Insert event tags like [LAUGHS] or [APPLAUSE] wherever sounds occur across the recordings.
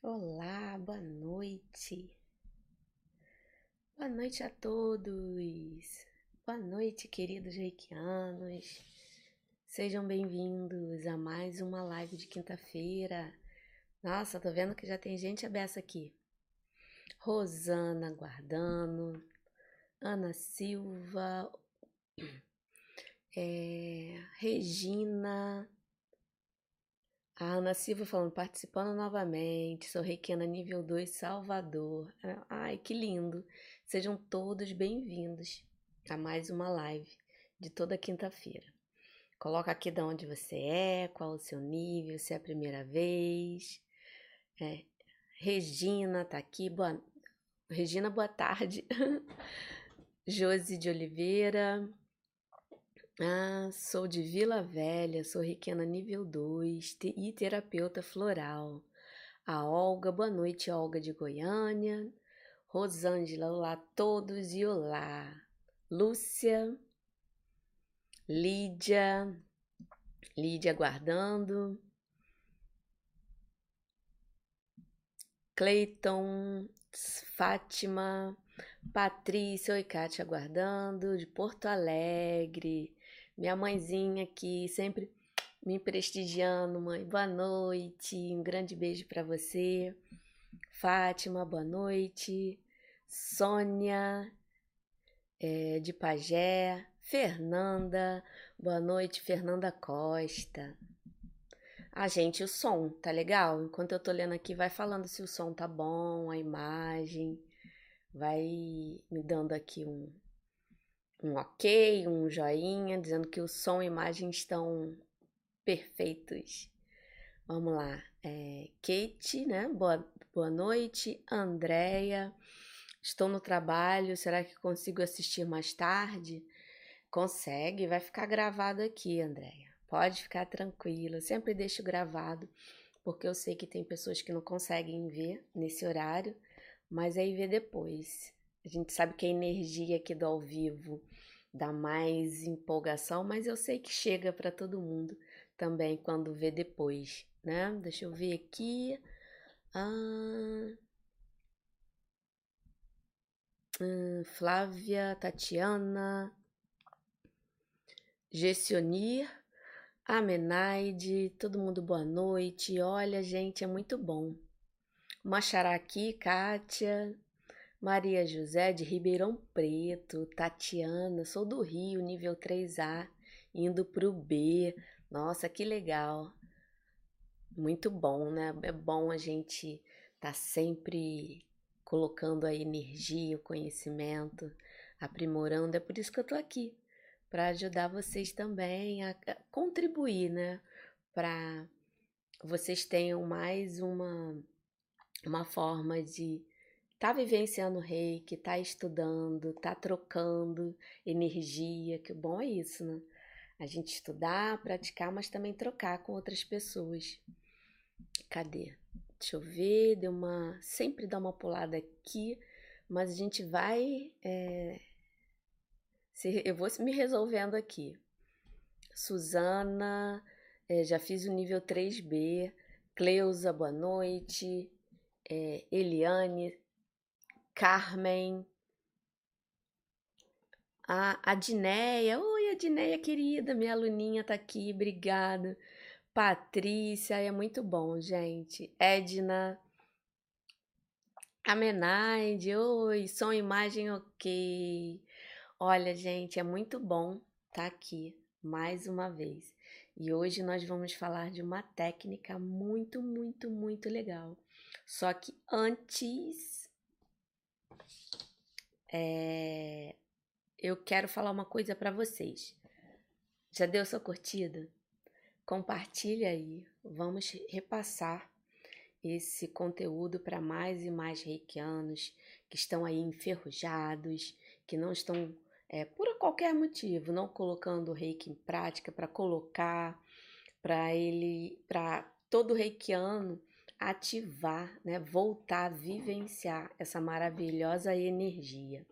Olá, boa noite. Boa noite a todos. Boa noite, queridos reikianos. Sejam bem-vindos a mais uma live de quinta-feira. Nossa, tô vendo que já tem gente aberta aqui. Rosana Guardano, Ana Silva, é, [CLEARS THROAT] Regina, a Ana Silva falando, participando novamente, sou Reikiana nível 2, Salvador. Ai, que lindo! Sejam todos bem-vindos a mais uma live de toda quinta-feira. Coloca aqui de onde você é, qual o seu nível, se é a primeira vez. É, Regina tá aqui, boa... Regina, boa tarde. [LAUGHS] Josi de Oliveira, ah, sou de Vila Velha, sou Riquena nível 2 e terapeuta floral. A Olga, boa noite, Olga de Goiânia. Rosângela, olá a todos e olá. Lúcia, Lídia, Lídia aguardando. Cleiton, Fátima, Patrícia, oi Kátia aguardando, de Porto Alegre. Minha mãezinha aqui, sempre me prestigiando, mãe. Boa noite, um grande beijo para você. Fátima, boa noite. Sônia, é, de Pajé. Fernanda, boa noite, Fernanda Costa. Ah, gente, o som tá legal? Enquanto eu tô lendo aqui, vai falando se o som tá bom, a imagem. Vai me dando aqui um, um ok, um joinha, dizendo que o som e imagem estão perfeitos. Vamos lá. É, Kate, né? Boa, boa noite. Andréia, estou no trabalho. Será que consigo assistir mais tarde? Consegue, vai ficar gravado aqui, Andréia. Pode ficar tranquila. Sempre deixo gravado, porque eu sei que tem pessoas que não conseguem ver nesse horário, mas aí vê depois. A gente sabe que a energia aqui do ao vivo dá mais empolgação, mas eu sei que chega para todo mundo também quando vê depois, né? Deixa eu ver aqui. Ah, hum, Flávia, Tatiana, Gessionir, Amenaide, todo mundo boa noite. Olha, gente, é muito bom. Machará aqui, Kátia, Maria José de Ribeirão Preto, Tatiana, sou do Rio, nível 3A, indo para o B. Nossa, que legal. Muito bom, né? É bom a gente estar tá sempre colocando a energia, o conhecimento, aprimorando. É por isso que eu tô aqui, para ajudar vocês também a contribuir, né? Para vocês tenham mais uma, uma forma de tá vivenciando reiki, tá estudando, tá trocando energia, que o bom é isso, né? A gente estudar, praticar, mas também trocar com outras pessoas. Cadê? Deixa eu ver, deu uma. Sempre dá uma pulada aqui, mas a gente vai. É... Eu vou me resolvendo aqui. Suzana, é, já fiz o nível 3B. Cleusa, boa noite. É, Eliane, Carmen, a Adneia, oi Adneia querida, minha aluninha tá aqui, obrigada. Patrícia, é muito bom, gente. Edna, Amenaide, oi, som, imagem, ok. Olha, gente, é muito bom estar tá aqui mais uma vez. E hoje nós vamos falar de uma técnica muito, muito, muito legal. Só que antes é, eu quero falar uma coisa para vocês. Já deu sua curtida? Compartilha aí. Vamos repassar esse conteúdo para mais e mais reikianos que estão aí enferrujados, que não estão, é, por qualquer motivo, não colocando o reiki em prática para colocar, para ele, para todo reikiano ativar, né, voltar a vivenciar essa maravilhosa energia.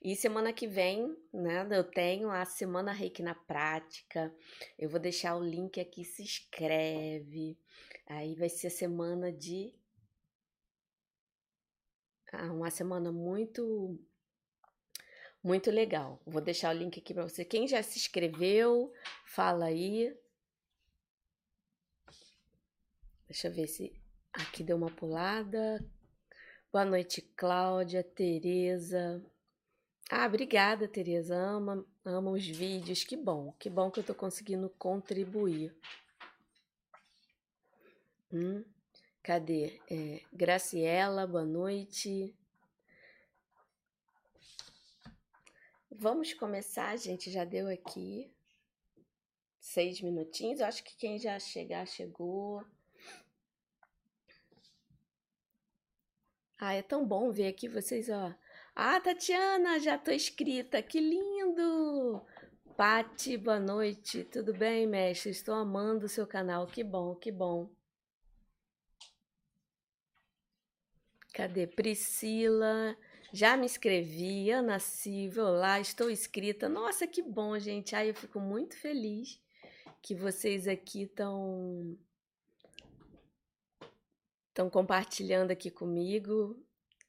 E semana que vem, né, eu tenho a Semana Reiki na Prática. Eu vou deixar o link aqui, se inscreve. Aí vai ser a semana de uma semana muito muito legal. Vou deixar o link aqui para você. Quem já se inscreveu, fala aí. Deixa eu ver se aqui deu uma pulada. Boa noite, Cláudia, Tereza. Ah, obrigada, Tereza. Ama, ama os vídeos. Que bom, que bom que eu tô conseguindo contribuir. Hum, cadê? É, Graciela, boa noite. Vamos começar, gente. Já deu aqui seis minutinhos. Acho que quem já chegar, chegou. Ah, é tão bom ver aqui vocês, ó. Ah, Tatiana, já tô inscrita. Que lindo! Pati, boa noite. Tudo bem, mestre? Estou amando o seu canal. Que bom, que bom. Cadê? Priscila. Já me inscrevi, Ana Silva, olá, estou inscrita. Nossa, que bom, gente. Ai, eu fico muito feliz que vocês aqui estão estão compartilhando aqui comigo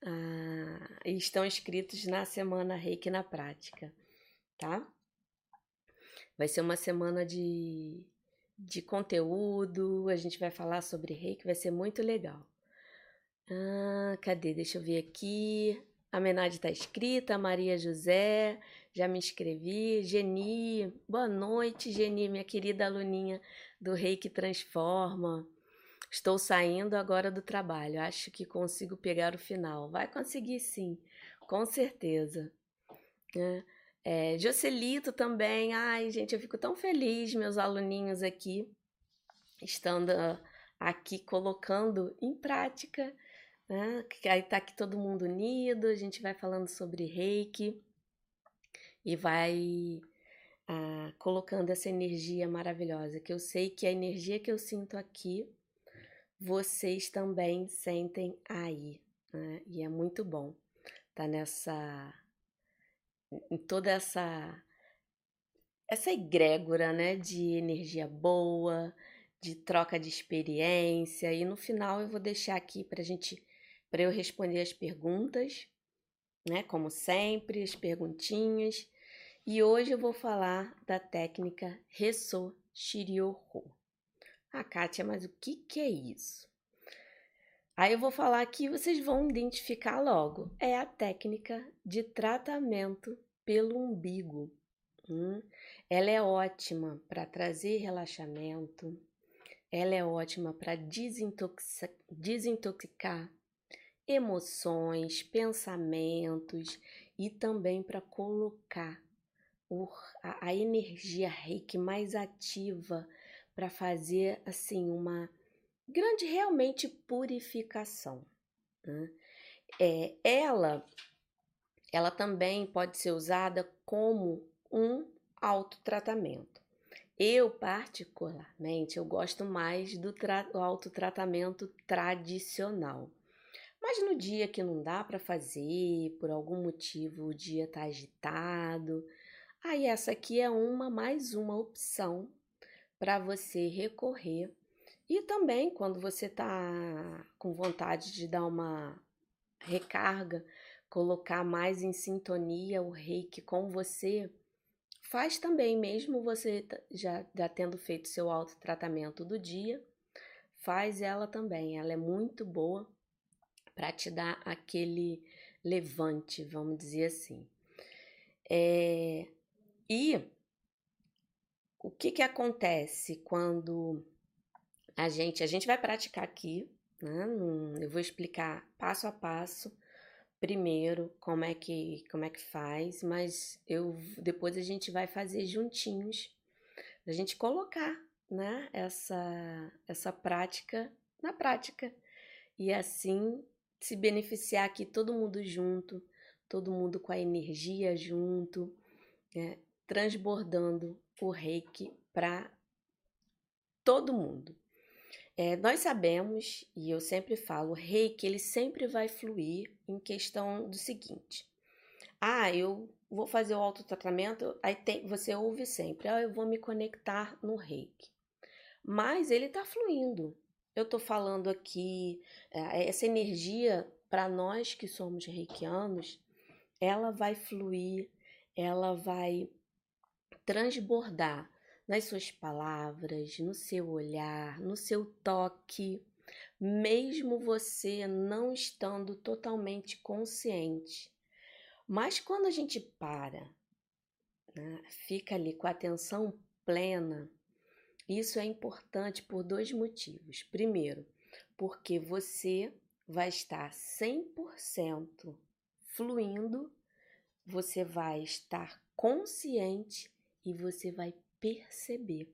ah, e estão inscritos na semana Reiki na prática, tá? Vai ser uma semana de, de conteúdo, a gente vai falar sobre Reiki, vai ser muito legal. Ah, cadê? Deixa eu ver aqui. A Menade está escrita, Maria José, já me inscrevi. Geni, boa noite, Geni, minha querida aluninha do Reiki Transforma. Estou saindo agora do trabalho. Acho que consigo pegar o final. Vai conseguir sim, com certeza. É, é, Jocelito também. Ai, gente, eu fico tão feliz, meus aluninhos aqui, estando aqui colocando em prática. Né? Aí tá aqui todo mundo unido, a gente vai falando sobre reiki e vai ah, colocando essa energia maravilhosa, que eu sei que a energia que eu sinto aqui vocês também sentem aí, né? E é muito bom tá nessa em toda essa essa egrégora, né, de energia boa, de troca de experiência e no final eu vou deixar aqui para gente para eu responder as perguntas, né, como sempre, as perguntinhas. E hoje eu vou falar da técnica Resso Shiryoho. Ah, Kátia, mas o que, que é isso? Aí eu vou falar aqui vocês vão identificar logo. É a técnica de tratamento pelo umbigo. Hum? Ela é ótima para trazer relaxamento, ela é ótima para desintoxicar, emoções, pensamentos e também para colocar a energia reiki mais ativa para fazer assim uma grande realmente purificação. Né? É, ela, ela também pode ser usada como um autotratamento. Eu, particularmente, eu gosto mais do autotratamento tradicional. Mas no dia que não dá para fazer, por algum motivo o dia está agitado, aí essa aqui é uma mais uma opção para você recorrer. E também quando você está com vontade de dar uma recarga, colocar mais em sintonia o reiki com você, faz também, mesmo você já, já tendo feito seu autotratamento do dia, faz ela também. Ela é muito boa para te dar aquele levante, vamos dizer assim. É, e o que, que acontece quando a gente, a gente vai praticar aqui, né? Eu vou explicar passo a passo primeiro como é que como é que faz, mas eu depois a gente vai fazer juntinhos a gente colocar, né? Essa essa prática na prática e assim se beneficiar aqui todo mundo junto, todo mundo com a energia junto, né? transbordando o reiki para todo mundo. É, nós sabemos, e eu sempre falo, o reiki ele sempre vai fluir em questão do seguinte: ah, eu vou fazer o autotratamento, aí tem, você ouve sempre, ah, eu vou me conectar no reiki. Mas ele está fluindo. Eu estou falando aqui, é, essa energia para nós que somos reikianos, ela vai fluir, ela vai transbordar nas suas palavras, no seu olhar, no seu toque, mesmo você não estando totalmente consciente. Mas quando a gente para, né, fica ali com a atenção plena, isso é importante por dois motivos. Primeiro, porque você vai estar 100% fluindo, você vai estar consciente e você vai perceber.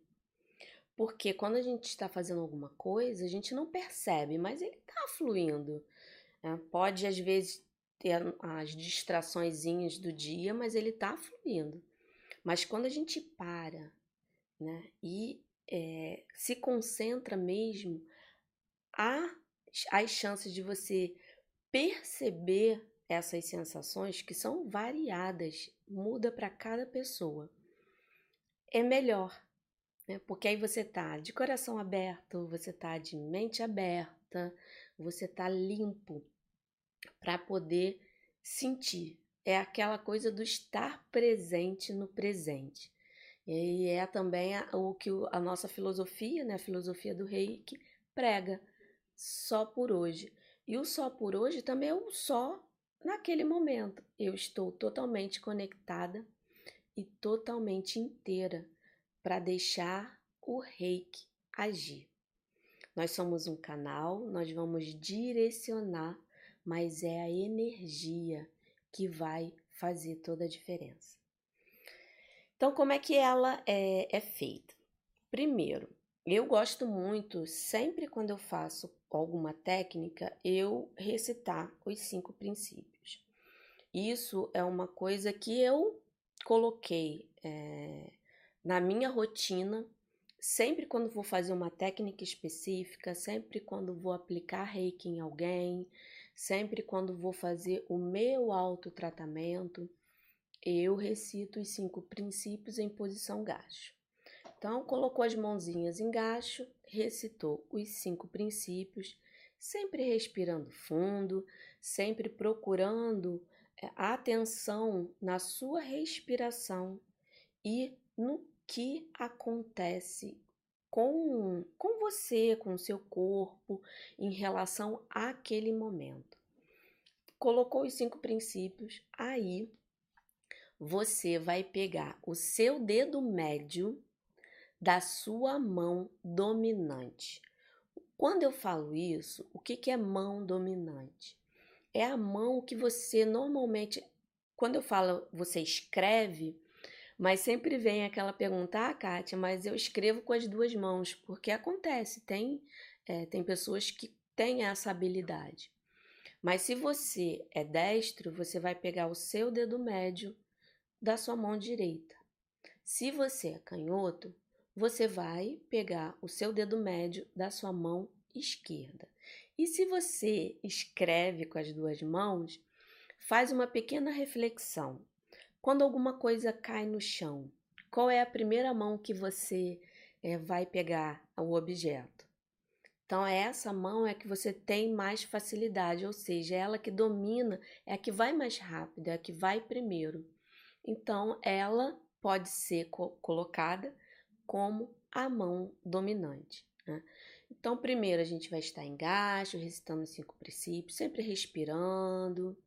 Porque quando a gente está fazendo alguma coisa, a gente não percebe, mas ele está fluindo. Né? Pode, às vezes, ter as distrações do dia, mas ele está fluindo. Mas quando a gente para né, e é, se concentra mesmo, há as chances de você perceber essas sensações que são variadas, muda para cada pessoa. É melhor, né? Porque aí você tá de coração aberto, você tá de mente aberta, você tá limpo para poder sentir. É aquela coisa do estar presente no presente. E é também o que a nossa filosofia, né, a filosofia do reiki, prega só por hoje. E o só por hoje também é o só naquele momento. Eu estou totalmente conectada e totalmente inteira para deixar o reiki agir. Nós somos um canal, nós vamos direcionar, mas é a energia que vai fazer toda a diferença. Então, como é que ela é, é feita? Primeiro, eu gosto muito, sempre quando eu faço alguma técnica, eu recitar os cinco princípios. Isso é uma coisa que eu coloquei é, na minha rotina, sempre quando vou fazer uma técnica específica, sempre quando vou aplicar reiki em alguém, sempre quando vou fazer o meu autotratamento, eu recito os cinco princípios em posição gacho. Então, colocou as mãozinhas em gacho, recitou os cinco princípios, sempre respirando fundo, sempre procurando atenção na sua respiração e no que acontece com, com você, com o seu corpo, em relação àquele momento. Colocou os cinco princípios, aí você vai pegar o seu dedo médio da sua mão dominante. Quando eu falo isso, o que, que é mão dominante? É a mão que você normalmente, quando eu falo você escreve, mas sempre vem aquela pergunta, ah, Kátia, mas eu escrevo com as duas mãos, porque acontece, tem, é, tem pessoas que têm essa habilidade. Mas se você é destro, você vai pegar o seu dedo médio da sua mão direita. Se você é canhoto, você vai pegar o seu dedo médio da sua mão esquerda. E se você escreve com as duas mãos, faz uma pequena reflexão. Quando alguma coisa cai no chão, qual é a primeira mão que você é, vai pegar o objeto? Então, essa mão é que você tem mais facilidade, ou seja, é ela que domina, é a que vai mais rápido, é a que vai primeiro. Então, ela pode ser co colocada como a mão dominante. Né? Então, primeiro a gente vai estar em gasto, recitando os cinco princípios, sempre respirando,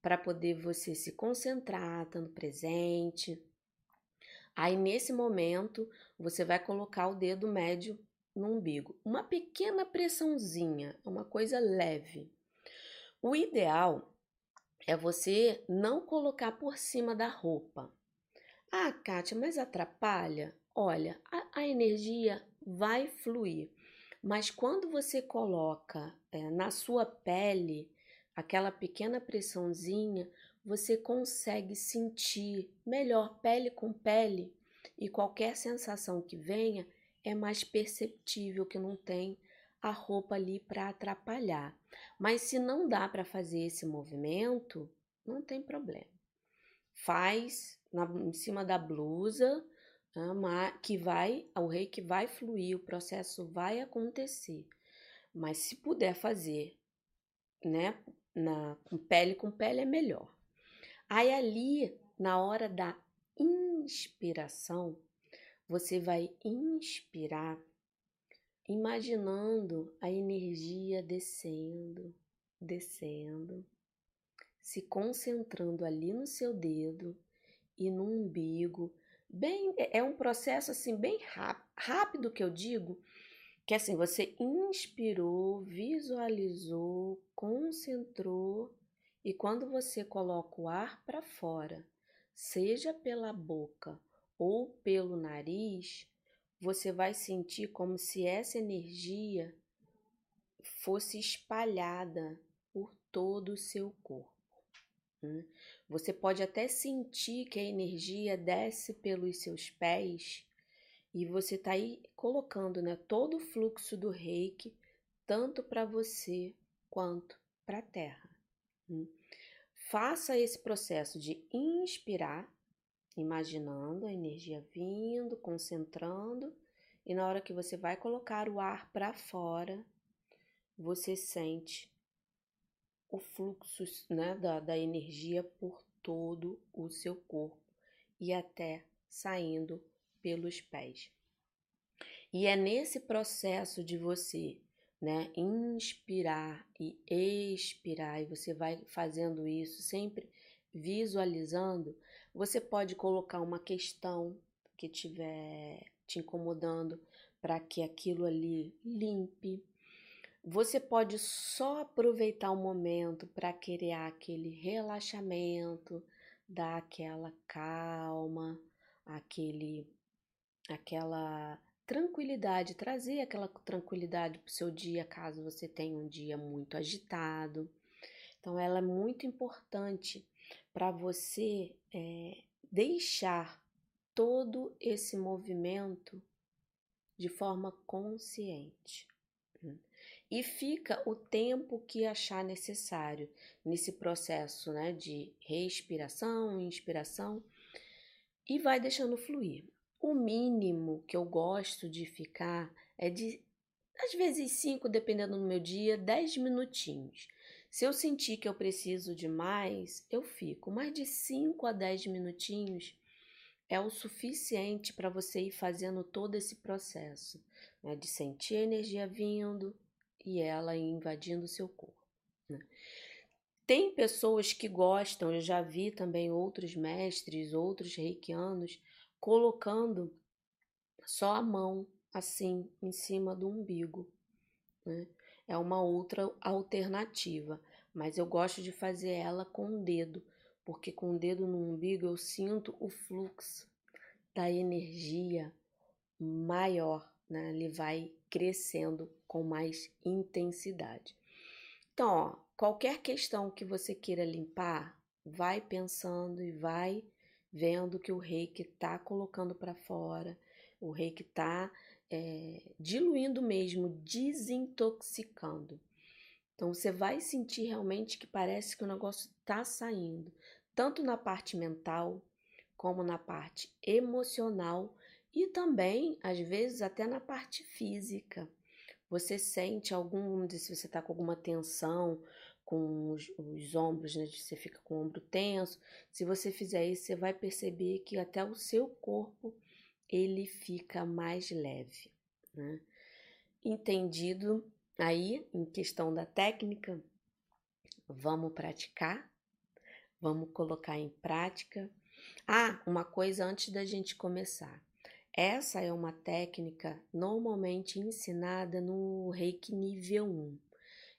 para poder você se concentrar, estando presente. Aí, nesse momento, você vai colocar o dedo médio no umbigo. Uma pequena pressãozinha, uma coisa leve. O ideal é você não colocar por cima da roupa. Ah, Kátia, mas atrapalha? Olha, a, a energia vai fluir, mas quando você coloca é, na sua pele aquela pequena pressãozinha, você consegue sentir melhor pele com pele e qualquer sensação que venha é mais perceptível que não tem a roupa ali para atrapalhar. Mas se não dá para fazer esse movimento, não tem problema. Faz na, em cima da blusa, que vai, o rei que vai fluir, o processo vai acontecer. Mas se puder fazer né? Na, com pele com pele é melhor. Aí ali, na hora da inspiração, você vai inspirar imaginando a energia descendo, descendo, se concentrando ali no seu dedo e no umbigo. Bem, é, é um processo assim bem rápido que eu digo, que assim você inspirou, visualizou, concentrou e quando você coloca o ar para fora, seja pela boca ou pelo nariz, você vai sentir como se essa energia fosse espalhada por todo o seu corpo. Né? Você pode até sentir que a energia desce pelos seus pés e você está aí colocando né, todo o fluxo do reiki, tanto para você quanto para a terra. Hum. Faça esse processo de inspirar, imaginando a energia vindo, concentrando, e na hora que você vai colocar o ar para fora, você sente o fluxo né, da, da energia por todo o seu corpo e até saindo pelos pés. E é nesse processo de você né, inspirar e expirar, e você vai fazendo isso sempre visualizando, você pode colocar uma questão que estiver te incomodando para que aquilo ali limpe, você pode só aproveitar o momento para criar aquele relaxamento, dar aquela calma, aquele aquela tranquilidade, trazer aquela tranquilidade para o seu dia, caso você tenha um dia muito agitado. Então, ela é muito importante para você é, deixar todo esse movimento de forma consciente e fica o tempo que achar necessário nesse processo né, de respiração, inspiração e vai deixando fluir. O mínimo que eu gosto de ficar é de, às vezes, 5, dependendo do meu dia, 10 minutinhos. Se eu sentir que eu preciso de mais, eu fico. Mais de 5 a 10 minutinhos é o suficiente para você ir fazendo todo esse processo né, de sentir a energia vindo, e ela invadindo seu corpo. Né? Tem pessoas que gostam, eu já vi também outros mestres, outros reikianos, colocando só a mão assim em cima do umbigo. Né? É uma outra alternativa, mas eu gosto de fazer ela com o dedo, porque com o dedo no umbigo eu sinto o fluxo da energia maior, né? Ele vai crescendo com mais intensidade. Então, ó, qualquer questão que você queira limpar, vai pensando e vai vendo que o reiki está colocando para fora, o reiki está é, diluindo mesmo, desintoxicando. Então você vai sentir realmente que parece que o negócio está saindo, tanto na parte mental como na parte emocional e também, às vezes, até na parte física. Você sente algum, se você está com alguma tensão com os, os ombros, né? Você fica com o ombro tenso. Se você fizer isso, você vai perceber que até o seu corpo ele fica mais leve. Né? Entendido aí em questão da técnica, vamos praticar, vamos colocar em prática. Ah, uma coisa antes da gente começar. Essa é uma técnica normalmente ensinada no Reiki nível 1.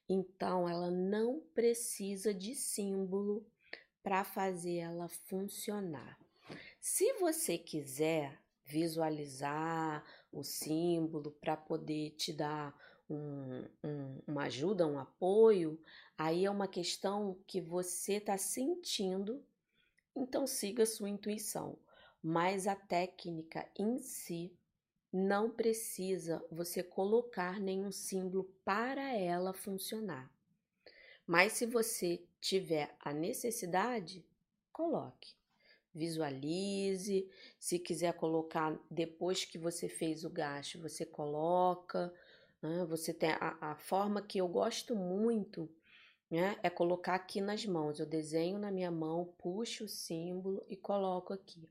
Então, ela não precisa de símbolo para fazer ela funcionar. Se você quiser visualizar o símbolo para poder te dar um, um, uma ajuda, um apoio, aí é uma questão que você está sentindo, então siga sua intuição mas a técnica em si não precisa você colocar nenhum símbolo para ela funcionar. Mas se você tiver a necessidade, coloque. Visualize, se quiser colocar depois que você fez o gasto, você coloca. Né? Você tem a, a forma que eu gosto muito né? É colocar aqui nas mãos. Eu desenho na minha mão, puxo o símbolo e coloco aqui.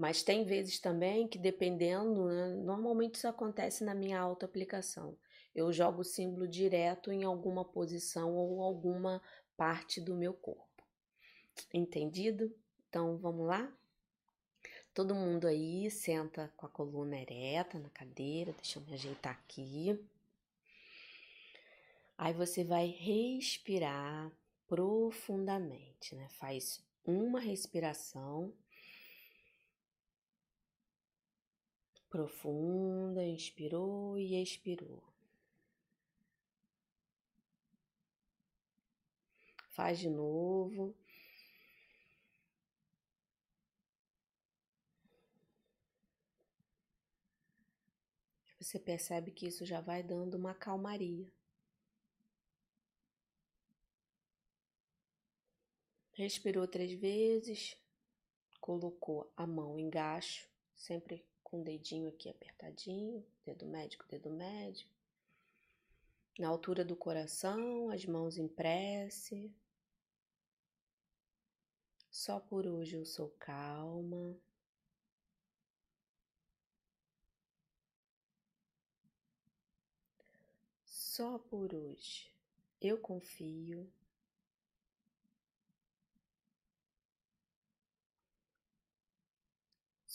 Mas tem vezes também que, dependendo, né, normalmente isso acontece na minha auto-aplicação. Eu jogo o símbolo direto em alguma posição ou alguma parte do meu corpo. Entendido? Então vamos lá? Todo mundo aí senta com a coluna ereta na cadeira, deixa eu me ajeitar aqui. Aí você vai respirar profundamente, né? Faz uma respiração profunda, inspirou e expirou. Faz de novo. Você percebe que isso já vai dando uma calmaria. Respirou três vezes, colocou a mão em gacho, sempre com o dedinho aqui apertadinho, dedo médio, dedo médio. Na altura do coração, as mãos em prece. Só por hoje eu sou calma. Só por hoje eu confio.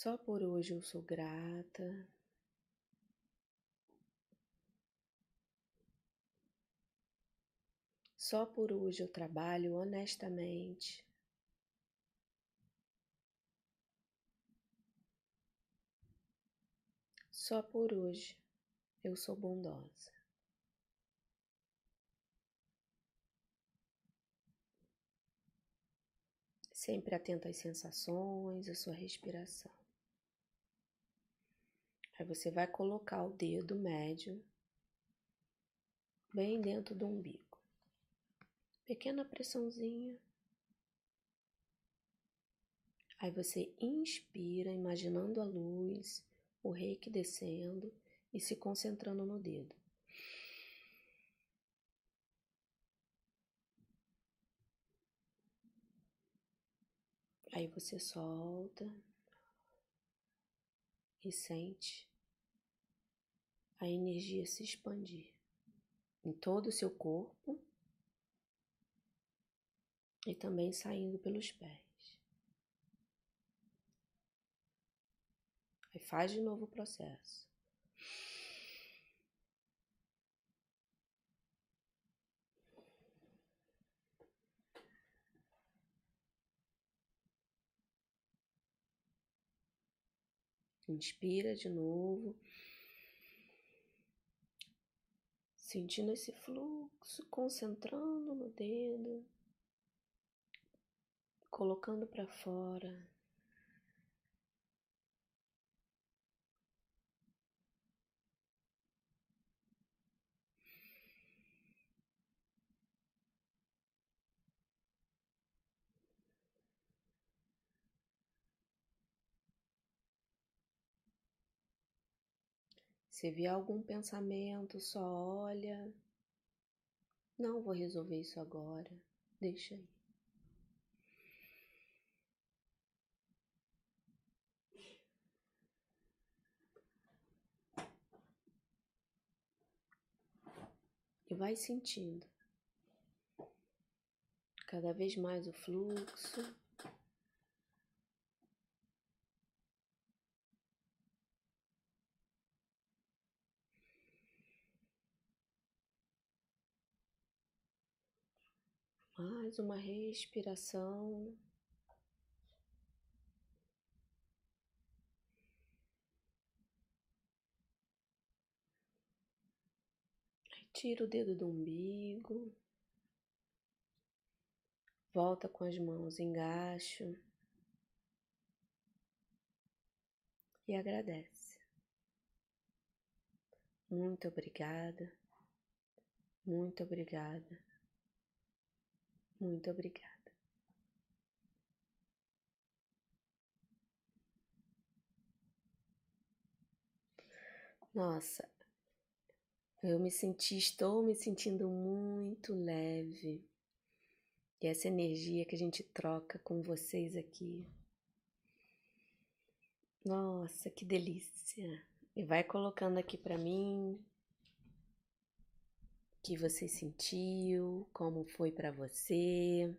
Só por hoje eu sou grata. Só por hoje eu trabalho honestamente. Só por hoje eu sou bondosa. Sempre atento às sensações, à sua respiração. Aí você vai colocar o dedo médio bem dentro do umbigo. Pequena pressãozinha. Aí você inspira, imaginando a luz, o reiki descendo e se concentrando no dedo. Aí você solta e sente a energia se expandir em todo o seu corpo e também saindo pelos pés. Aí faz de novo o processo. Inspira de novo. Sentindo esse fluxo, concentrando no dedo, colocando para fora. Se vier algum pensamento, só olha. Não vou resolver isso agora. Deixa aí. E vai sentindo cada vez mais o fluxo. Mais uma respiração. Tira o dedo do umbigo. Volta com as mãos engaixo. E agradece. Muito obrigada. Muito obrigada. Muito obrigada. Nossa, Eu me senti, estou me sentindo muito leve. E essa energia que a gente troca com vocês aqui. Nossa, que delícia. E vai colocando aqui para mim que você sentiu, como foi para você.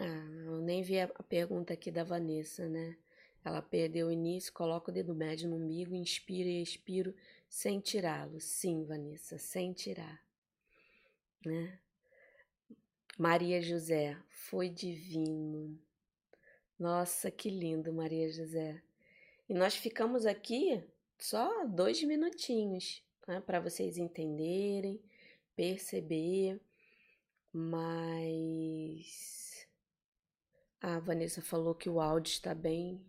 Ah, eu nem vi a pergunta aqui da Vanessa, né? Ela perdeu o início, coloca o dedo médio no umbigo, inspira e expiro sem tirá-lo. Sim, Vanessa, sem tirar. Né? Maria José, foi divino. Nossa, que lindo, Maria José. E nós ficamos aqui só dois minutinhos né, para vocês entenderem, perceber, mas a Vanessa falou que o áudio está bem,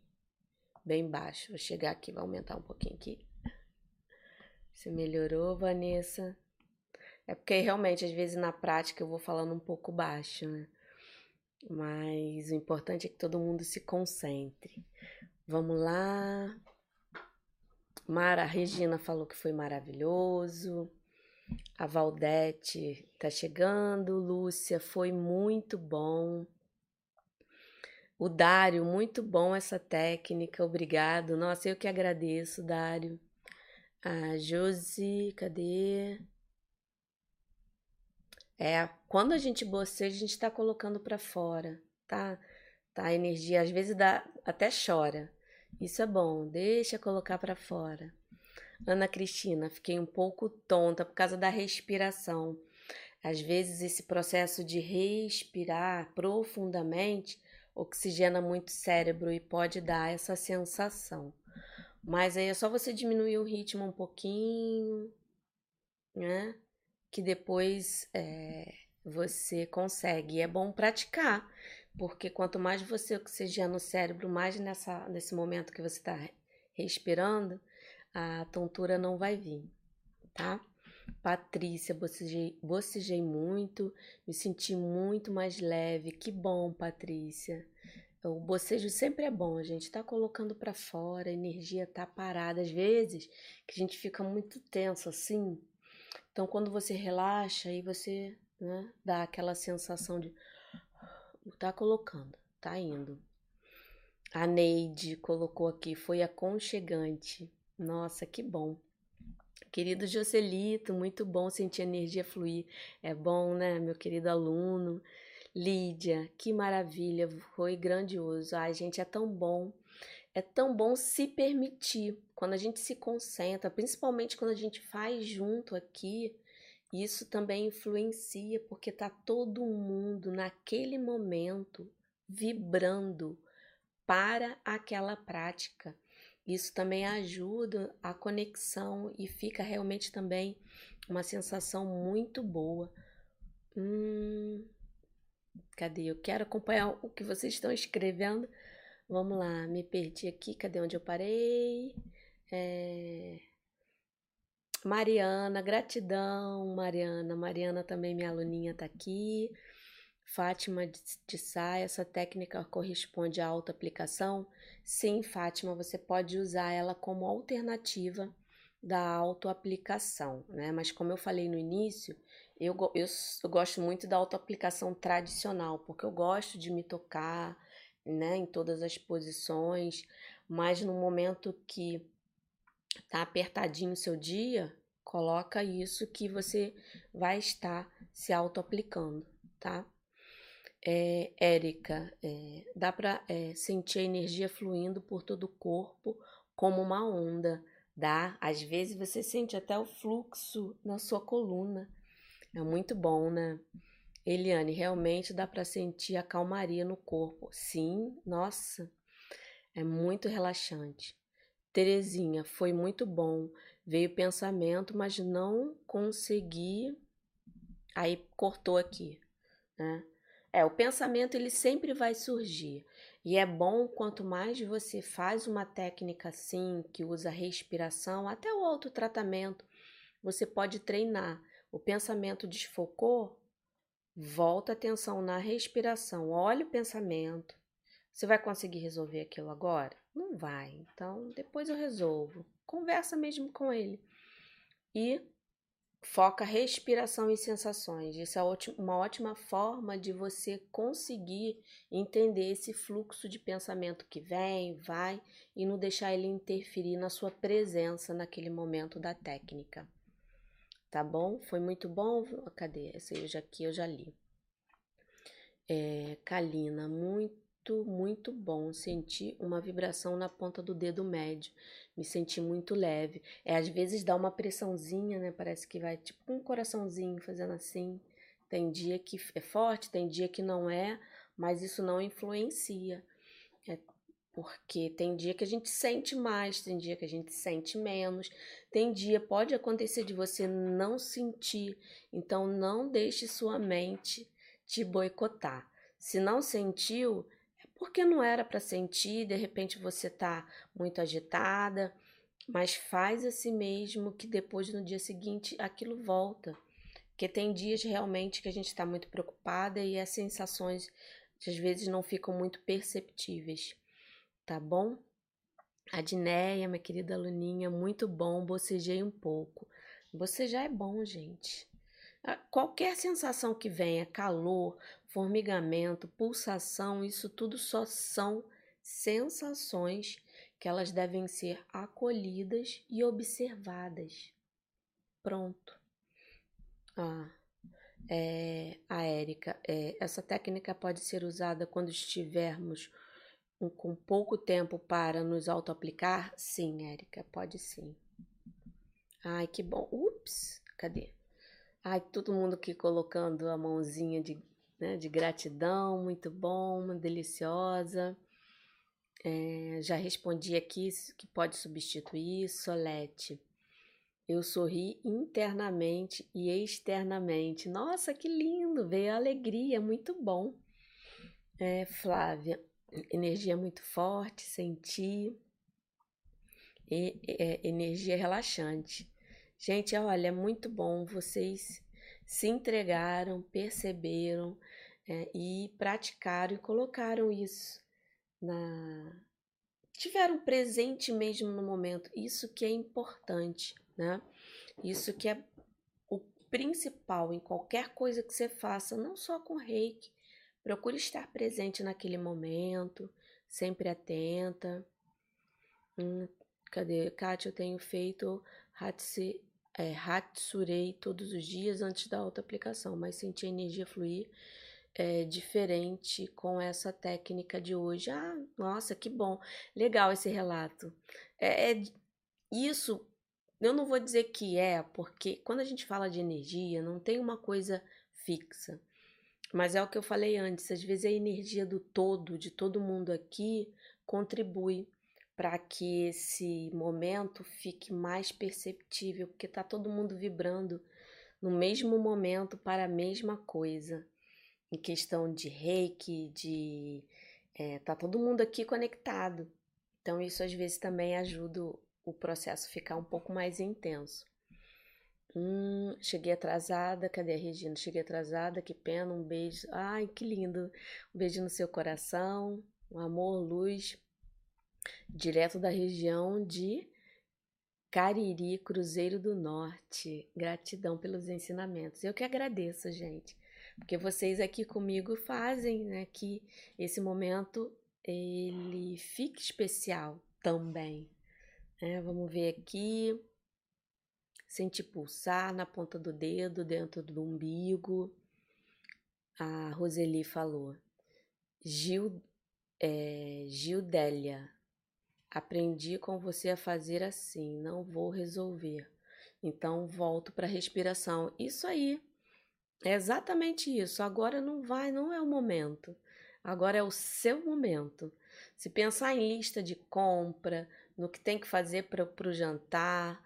bem baixo. Vou chegar aqui, vou aumentar um pouquinho aqui. Você melhorou, Vanessa? É porque realmente, às vezes, na prática, eu vou falando um pouco baixo, né? Mas o importante é que todo mundo se concentre. Vamos lá. Mara, a Regina falou que foi maravilhoso. A Valdete tá chegando. Lúcia, foi muito bom. O Dário, muito bom essa técnica, obrigado. Nossa, eu que agradeço, Dário. A Josi, cadê? É, quando a gente boceja, a gente está colocando para fora, tá? Tá, a energia às vezes dá, até chora. Isso é bom, deixa colocar para fora. Ana Cristina, fiquei um pouco tonta por causa da respiração. Às vezes esse processo de respirar profundamente oxigena muito o cérebro e pode dar essa sensação. Mas aí é só você diminuir o ritmo um pouquinho, né? Que depois é, você consegue. E é bom praticar, porque quanto mais você oxigena o cérebro, mais nessa, nesse momento que você está respirando, a tontura não vai vir, tá? Patrícia, bocejei, bocejei muito, me senti muito mais leve. Que bom, Patrícia. O bocejo sempre é bom, a gente tá colocando para fora, a energia tá parada. Às vezes que a gente fica muito tenso assim. Então, quando você relaxa, aí você né, dá aquela sensação de tá colocando, tá indo. A Neide colocou aqui, foi aconchegante. Nossa, que bom. Querido Joselito, muito bom sentir a energia fluir. É bom, né, meu querido aluno? Lídia, que maravilha, foi grandioso. Ai, gente, é tão bom. É tão bom se permitir. Quando a gente se concentra, principalmente quando a gente faz junto aqui, isso também influencia, porque tá todo mundo naquele momento vibrando para aquela prática. Isso também ajuda a conexão e fica realmente também uma sensação muito boa. Hum, cadê? Eu quero acompanhar o que vocês estão escrevendo. Vamos lá, me perdi aqui. Cadê onde eu parei? É... Mariana, gratidão, Mariana. Mariana também, minha aluninha, tá aqui. Fátima de Sá, essa técnica corresponde à autoaplicação? Sim, Fátima, você pode usar ela como alternativa da autoaplicação, né? Mas como eu falei no início, eu, eu, eu gosto muito da autoaplicação tradicional, porque eu gosto de me tocar, né, em todas as posições, mas no momento que tá apertadinho o seu dia, coloca isso que você vai estar se autoaplicando, tá? É, Érica, é, dá para é, sentir a energia fluindo por todo o corpo como uma onda, dá? Às vezes você sente até o fluxo na sua coluna. É muito bom, né? Eliane, realmente dá para sentir a calmaria no corpo. Sim, nossa, é muito relaxante. Terezinha, foi muito bom. Veio pensamento, mas não consegui. Aí cortou aqui, né? É, o pensamento ele sempre vai surgir. E é bom quanto mais você faz uma técnica assim, que usa respiração, até o autotratamento, você pode treinar. O pensamento desfocou, volta atenção na respiração. Olha o pensamento, Você vai conseguir resolver aquilo agora? Não vai. Então, depois eu resolvo. Conversa mesmo com ele. E foca respiração e sensações. Isso é uma ótima forma de você conseguir entender esse fluxo de pensamento que vem, vai e não deixar ele interferir na sua presença naquele momento da técnica. Tá bom? Foi muito bom? Cadê? Esse eu já aqui eu já li. É, Kalina, muito muito, muito bom. Senti uma vibração na ponta do dedo médio. Me senti muito leve. É, às vezes dá uma pressãozinha, né? Parece que vai tipo um coraçãozinho fazendo assim. Tem dia que é forte, tem dia que não é, mas isso não influencia. É porque tem dia que a gente sente mais, tem dia que a gente sente menos, tem dia pode acontecer de você não sentir. Então não deixe sua mente te boicotar. Se não sentiu, porque não era para sentir, de repente você tá muito agitada, mas faz assim mesmo que depois no dia seguinte aquilo volta. Porque tem dias realmente que a gente está muito preocupada e as sensações às vezes não ficam muito perceptíveis, tá bom? A Dinéia, minha querida aluninha, muito bom, bocejei um pouco. Bocejar é bom, gente. Qualquer sensação que venha, calor, formigamento, pulsação, isso tudo só são sensações que elas devem ser acolhidas e observadas. Pronto. Ah, é, a Érica, é, essa técnica pode ser usada quando estivermos com pouco tempo para nos auto-aplicar? Sim, Érica, pode sim. Ai, que bom. Ups, cadê? Ai, todo mundo aqui colocando a mãozinha de, né, de gratidão, muito bom, deliciosa. É, já respondi aqui que pode substituir, Solete. Eu sorri internamente e externamente. Nossa, que lindo! Veio a alegria, muito bom. É, Flávia, energia muito forte, senti. E, é, energia relaxante. Gente, olha, é muito bom. Vocês se entregaram, perceberam é, e praticaram e colocaram isso na. Tiveram presente mesmo no momento. Isso que é importante, né? Isso que é o principal em qualquer coisa que você faça, não só com reiki. Procure estar presente naquele momento, sempre atenta. Hum, cadê? Kátia, eu tenho feito Hatsi é, Hatsurei todos os dias antes da auto-aplicação, mas senti a energia fluir é, diferente com essa técnica de hoje. Ah, nossa, que bom, legal esse relato. É, é isso, eu não vou dizer que é, porque quando a gente fala de energia, não tem uma coisa fixa. Mas é o que eu falei antes, às vezes a energia do todo, de todo mundo aqui, contribui para que esse momento fique mais perceptível, porque está todo mundo vibrando no mesmo momento para a mesma coisa. Em questão de reiki, de. É, tá todo mundo aqui conectado. Então, isso às vezes também ajuda o processo ficar um pouco mais intenso. Hum, cheguei atrasada. Cadê a Regina? Cheguei atrasada, que pena. Um beijo. Ai, que lindo. Um beijo no seu coração. Um amor, luz direto da região de Cariri, Cruzeiro do Norte. Gratidão pelos ensinamentos. Eu que agradeço, gente, porque vocês aqui comigo fazem né, que esse momento ele fique especial também. É, vamos ver aqui. Sentir pulsar na ponta do dedo, dentro do umbigo. A Roseli falou. Gil, é, Gildélia, Aprendi com você a fazer assim, não vou resolver. Então volto para a respiração. Isso aí. É exatamente isso. Agora não vai, não é o momento. Agora é o seu momento. Se pensar em lista de compra, no que tem que fazer para o jantar,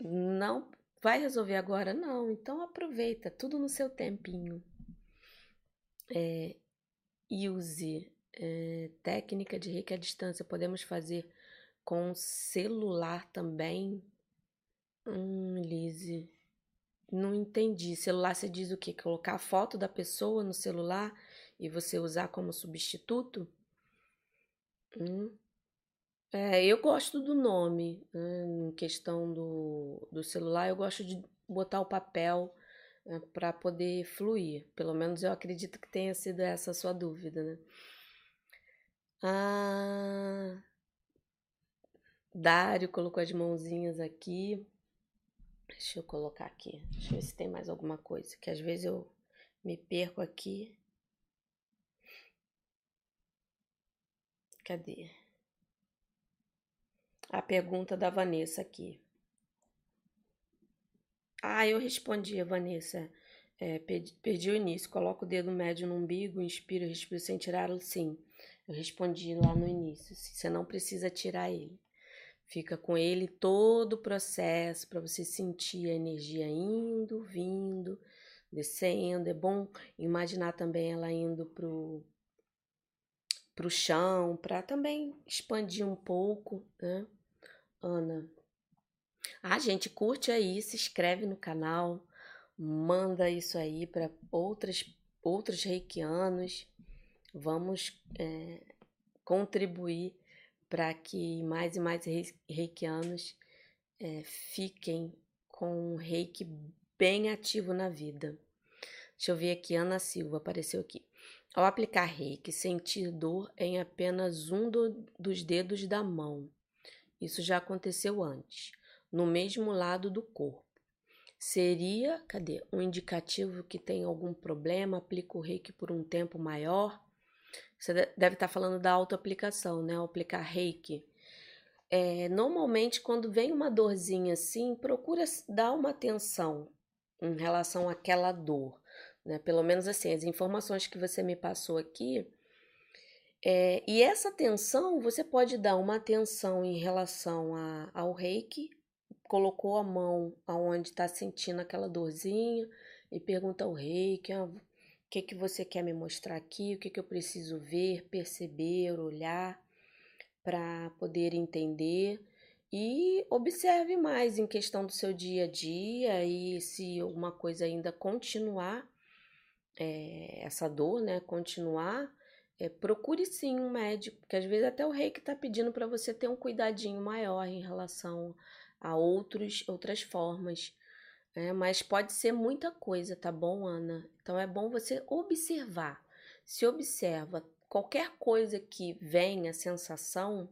não vai resolver agora, não. Então aproveita, tudo no seu tempinho. É, use é, técnica de reiki à distância. Podemos fazer com celular também? Hum, Lise, não entendi. Celular você diz o quê? Colocar a foto da pessoa no celular e você usar como substituto? Hum. É, eu gosto do nome, né, em questão do, do celular, eu gosto de botar o papel é, para poder fluir. Pelo menos eu acredito que tenha sido essa a sua dúvida, né? Ah, Dário colocou as mãozinhas aqui. Deixa eu colocar aqui. Deixa eu ver se tem mais alguma coisa, que às vezes eu me perco aqui. Cadê? A pergunta da Vanessa aqui. Ah, eu respondi, Vanessa. É, perdi, perdi, o início. Coloca o dedo médio no umbigo, inspira, respira sem tirá-lo. Sim, eu respondi lá no início. Você não precisa tirar ele. Fica com ele todo o processo para você sentir a energia indo, vindo, descendo. É bom imaginar também ela indo pro pro chão, para também expandir um pouco, né? Ana. Ah, gente, curte aí, se inscreve no canal, manda isso aí para outras outros reikianos. Vamos é, contribuir para que mais e mais reikianos é, fiquem com um reiki bem ativo na vida. Deixa eu ver aqui, Ana Silva apareceu aqui. Ao aplicar reiki, sentir dor em apenas um do, dos dedos da mão. Isso já aconteceu antes, no mesmo lado do corpo. Seria, cadê? Um indicativo que tem algum problema, aplica o reiki por um tempo maior. Você deve estar falando da autoaplicação, né? Aplicar reiki. É, normalmente, quando vem uma dorzinha assim, procura dar uma atenção em relação àquela dor né? Pelo menos assim, as informações que você me passou aqui. É, e essa atenção, você pode dar uma atenção em relação a, ao reiki, colocou a mão aonde está sentindo aquela dorzinha e pergunta ao reiki, ah, o que, que você quer me mostrar aqui, o que, que eu preciso ver, perceber, olhar, para poder entender. E observe mais em questão do seu dia a dia e se alguma coisa ainda continuar, é, essa dor, né, continuar, é, procure sim um médico, porque às vezes até o rei que está pedindo para você ter um cuidadinho maior em relação a outros, outras formas. É, mas pode ser muita coisa, tá bom, Ana? Então é bom você observar. Se observa qualquer coisa que venha, sensação,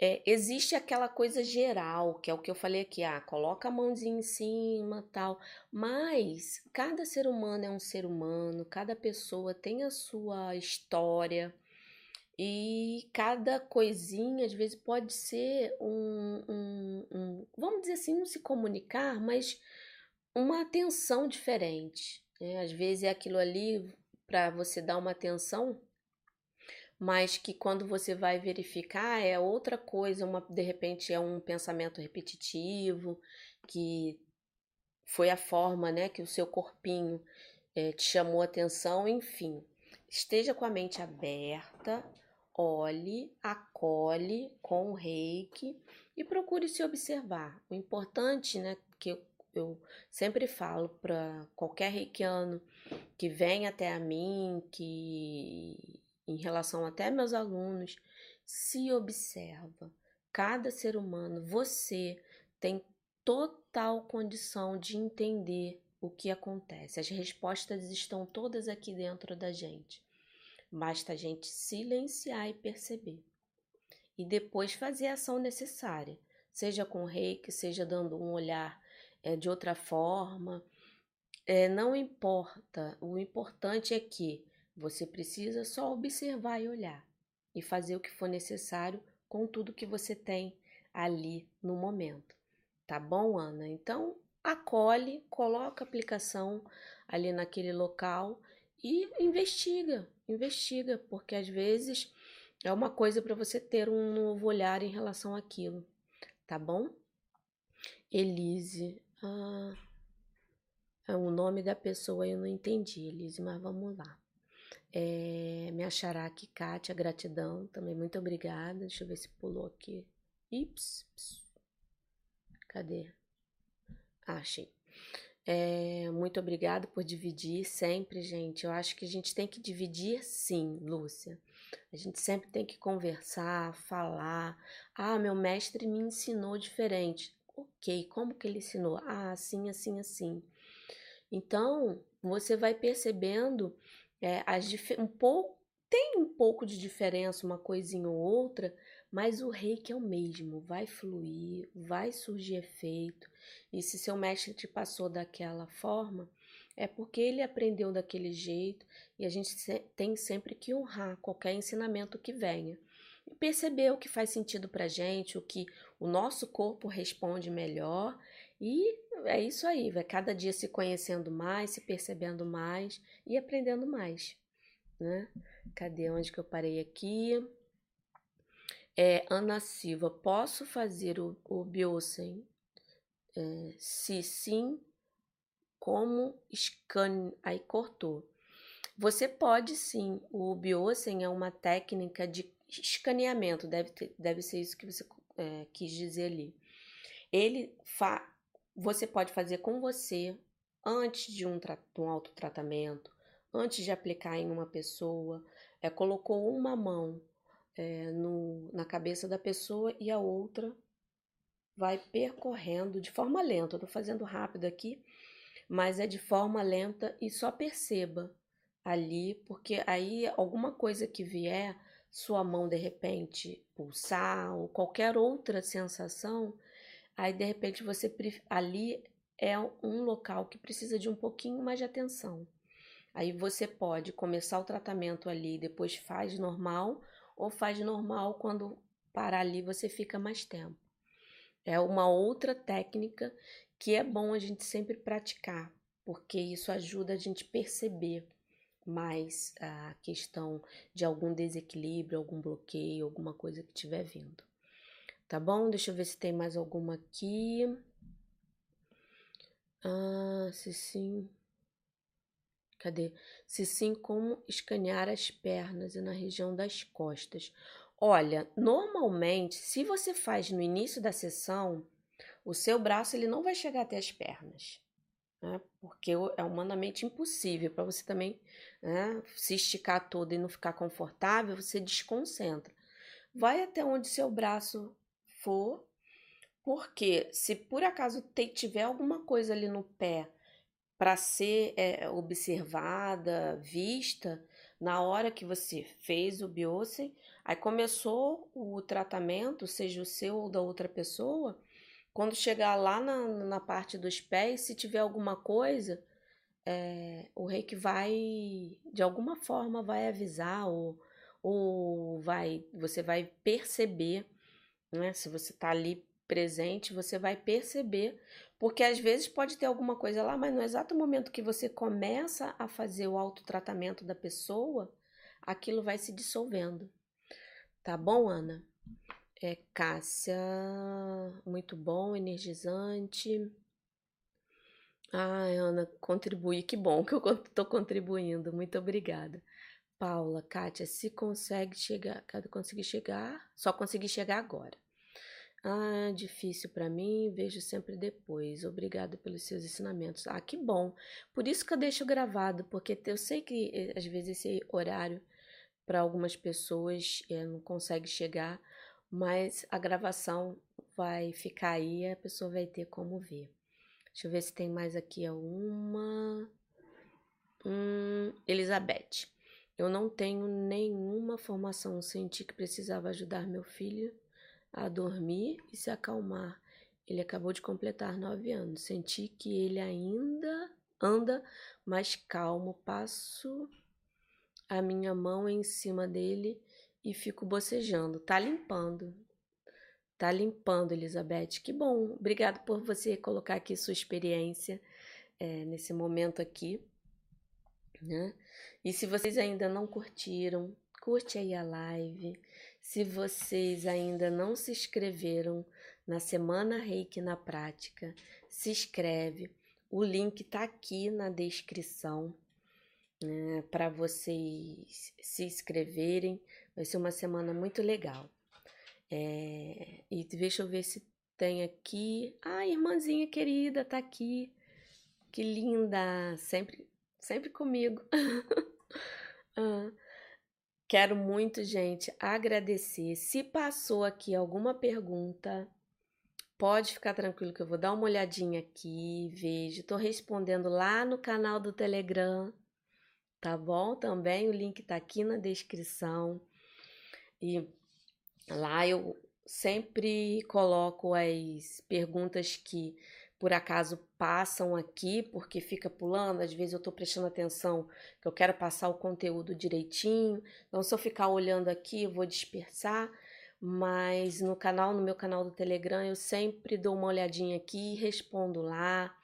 é, existe aquela coisa geral, que é o que eu falei aqui, ah, coloca a mãozinha em cima, tal. Mas cada ser humano é um ser humano, cada pessoa tem a sua história e cada coisinha às vezes pode ser um, um, um vamos dizer assim, não se comunicar, mas uma atenção diferente. Né? Às vezes é aquilo ali para você dar uma atenção mas que quando você vai verificar é outra coisa, uma, de repente é um pensamento repetitivo, que foi a forma né, que o seu corpinho é, te chamou atenção, enfim. Esteja com a mente aberta, olhe, acolhe com o reiki e procure se observar. O importante, né, que eu, eu sempre falo para qualquer reikiano que vem até a mim, que em relação até meus alunos, se observa. Cada ser humano, você tem total condição de entender o que acontece. As respostas estão todas aqui dentro da gente. Basta a gente silenciar e perceber. E depois fazer a ação necessária, seja com reiki, seja dando um olhar é, de outra forma. É, não importa, o importante é que você precisa só observar e olhar e fazer o que for necessário com tudo que você tem ali no momento. Tá bom, Ana? Então, acolhe, coloca a aplicação ali naquele local e investiga, investiga, porque às vezes é uma coisa para você ter um novo olhar em relação àquilo, tá bom? Elise, ah, é o nome da pessoa eu não entendi, Elise, mas vamos lá. É, me achará aqui, Kátia, gratidão também, muito obrigada. Deixa eu ver se pulou aqui. Ips, cadê? Ah, achei. É, muito obrigada por dividir sempre, gente. Eu acho que a gente tem que dividir sim, Lúcia. A gente sempre tem que conversar, falar. Ah, meu mestre me ensinou diferente. Ok, como que ele ensinou? Ah, assim, assim, assim. Então, você vai percebendo é, as um pouco, tem um pouco de diferença, uma coisinha ou outra, mas o reiki é o mesmo, vai fluir, vai surgir efeito. E se seu mestre te passou daquela forma, é porque ele aprendeu daquele jeito e a gente tem sempre que honrar qualquer ensinamento que venha. E perceber o que faz sentido pra gente, o que o nosso corpo responde melhor. E é isso aí, vai cada dia se conhecendo mais, se percebendo mais e aprendendo mais, né? Cadê onde que eu parei aqui? É, Ana Silva, posso fazer o, o Biosen? É, se sim, como scan... Aí cortou. Você pode sim. O Biosen é uma técnica de escaneamento, deve, ter, deve ser isso que você é, quis dizer ali. Ele fa... você pode fazer com você antes de um, um autotratamento, antes de aplicar em uma pessoa. É, colocou uma mão é, no, na cabeça da pessoa e a outra vai percorrendo de forma lenta. Eu tô fazendo rápido aqui, mas é de forma lenta e só perceba ali, porque aí alguma coisa que vier, sua mão de repente pulsar ou qualquer outra sensação, aí de repente você ali é um local que precisa de um pouquinho mais de atenção. Aí você pode começar o tratamento ali, depois faz normal ou faz normal quando parar ali você fica mais tempo. É uma outra técnica que é bom a gente sempre praticar, porque isso ajuda a gente perceber mais a questão de algum desequilíbrio, algum bloqueio, alguma coisa que estiver vindo. Tá bom? Deixa eu ver se tem mais alguma aqui. Ah, se sim. Cadê? Se sim, como escanear as pernas e na região das costas. Olha, normalmente, se você faz no início da sessão, o seu braço ele não vai chegar até as pernas, né? porque é humanamente impossível para você também né, se esticar todo e não ficar confortável, você desconcentra. Vai até onde seu braço for, porque se por acaso tiver alguma coisa ali no pé para ser é, observada, vista, na hora que você fez o biópsia, aí começou o tratamento, seja o seu ou da outra pessoa, quando chegar lá na, na parte dos pés, se tiver alguma coisa, é, o reiki vai, de alguma forma, vai avisar ou, ou vai, você vai perceber, né? Se você está ali presente, você vai perceber porque às vezes pode ter alguma coisa lá, mas no exato momento que você começa a fazer o autotratamento da pessoa, aquilo vai se dissolvendo. Tá bom, Ana? É, Cássia, muito bom, energizante. Ai, Ana, contribui, que bom que eu estou contribuindo, muito obrigada. Paula, Kátia, se consegue chegar, cada conseguir chegar, só consegui chegar agora. Ah, difícil para mim, vejo sempre depois. Obrigada pelos seus ensinamentos. Ah, que bom. Por isso que eu deixo gravado, porque eu sei que eh, às vezes esse horário para algumas pessoas é, não consegue chegar, mas a gravação vai ficar aí a pessoa vai ter como ver. Deixa eu ver se tem mais aqui alguma. Hum, Elizabeth. Eu não tenho nenhuma formação, senti que precisava ajudar meu filho a dormir e se acalmar. Ele acabou de completar nove anos. Senti que ele ainda anda mais calmo. Passo a minha mão em cima dele e fico bocejando. Tá limpando. Tá limpando, Elizabeth. Que bom. Obrigado por você colocar aqui sua experiência é, nesse momento aqui. Né? E se vocês ainda não curtiram, curte aí a live, se vocês ainda não se inscreveram na Semana Reiki na Prática, se inscreve. O link está aqui na descrição né, para vocês se inscreverem. Vai ser uma semana muito legal. É, e deixa eu ver se tem aqui. Ah, irmãzinha querida, tá aqui. Que linda! Sempre, sempre comigo. [LAUGHS] ah. Quero muito, gente, agradecer. Se passou aqui alguma pergunta, pode ficar tranquilo que eu vou dar uma olhadinha aqui, vejo. Tô respondendo lá no canal do Telegram, tá bom? Também o link tá aqui na descrição. E lá eu sempre coloco as perguntas que por acaso passam aqui, porque fica pulando, às vezes eu estou prestando atenção, que eu quero passar o conteúdo direitinho. Então, se eu ficar olhando aqui, eu vou dispersar. Mas no canal, no meu canal do Telegram, eu sempre dou uma olhadinha aqui, respondo lá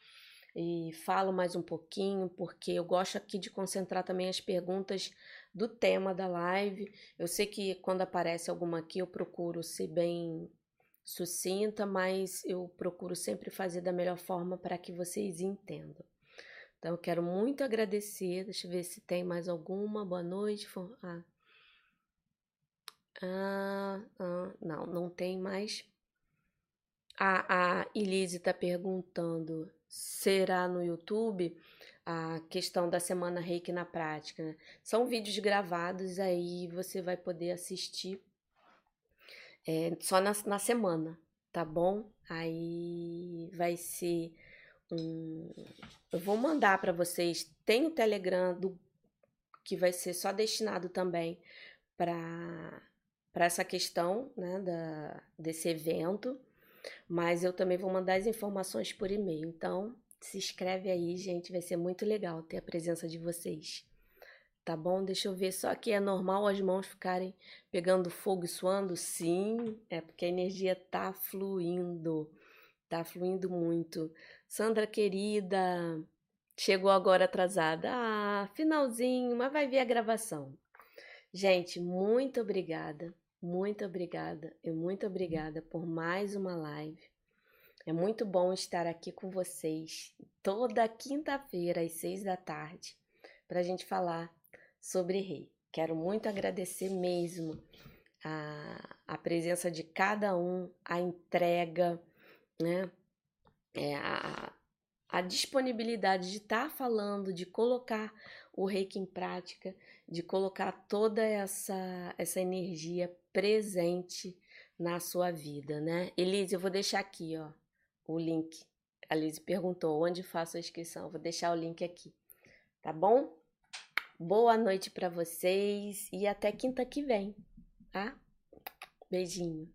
e falo mais um pouquinho, porque eu gosto aqui de concentrar também as perguntas do tema da live. Eu sei que quando aparece alguma aqui, eu procuro ser bem sucinta, mas eu procuro sempre fazer da melhor forma para que vocês entendam. Então, eu quero muito agradecer. Deixa eu ver se tem mais alguma. Boa noite. Ah, ah, ah não, não tem mais. A, a Elise está perguntando: será no YouTube a questão da semana Reiki na prática? Né? São vídeos gravados, aí você vai poder assistir é, só na, na semana, tá bom? Aí vai ser um. Eu vou mandar para vocês. Tem o Telegram do que vai ser só destinado também para para essa questão né, da, desse evento, mas eu também vou mandar as informações por e-mail. Então, se inscreve aí, gente, vai ser muito legal ter a presença de vocês tá bom? Deixa eu ver, só que é normal as mãos ficarem pegando fogo e suando? Sim, é porque a energia tá fluindo, tá fluindo muito. Sandra querida, chegou agora atrasada. Ah, finalzinho, mas vai ver a gravação. Gente, muito obrigada, muito obrigada e muito obrigada por mais uma live. É muito bom estar aqui com vocês toda quinta-feira às seis da tarde para a gente falar sobre rei. Quero muito agradecer mesmo a, a presença de cada um, a entrega, né? É, a, a disponibilidade de estar tá falando, de colocar o reiki em prática, de colocar toda essa, essa energia presente na sua vida, né? Elise, eu vou deixar aqui, ó, o link. A Elise perguntou onde faço a inscrição. Vou deixar o link aqui, tá bom? Boa noite para vocês e até quinta que vem, tá? Beijinho.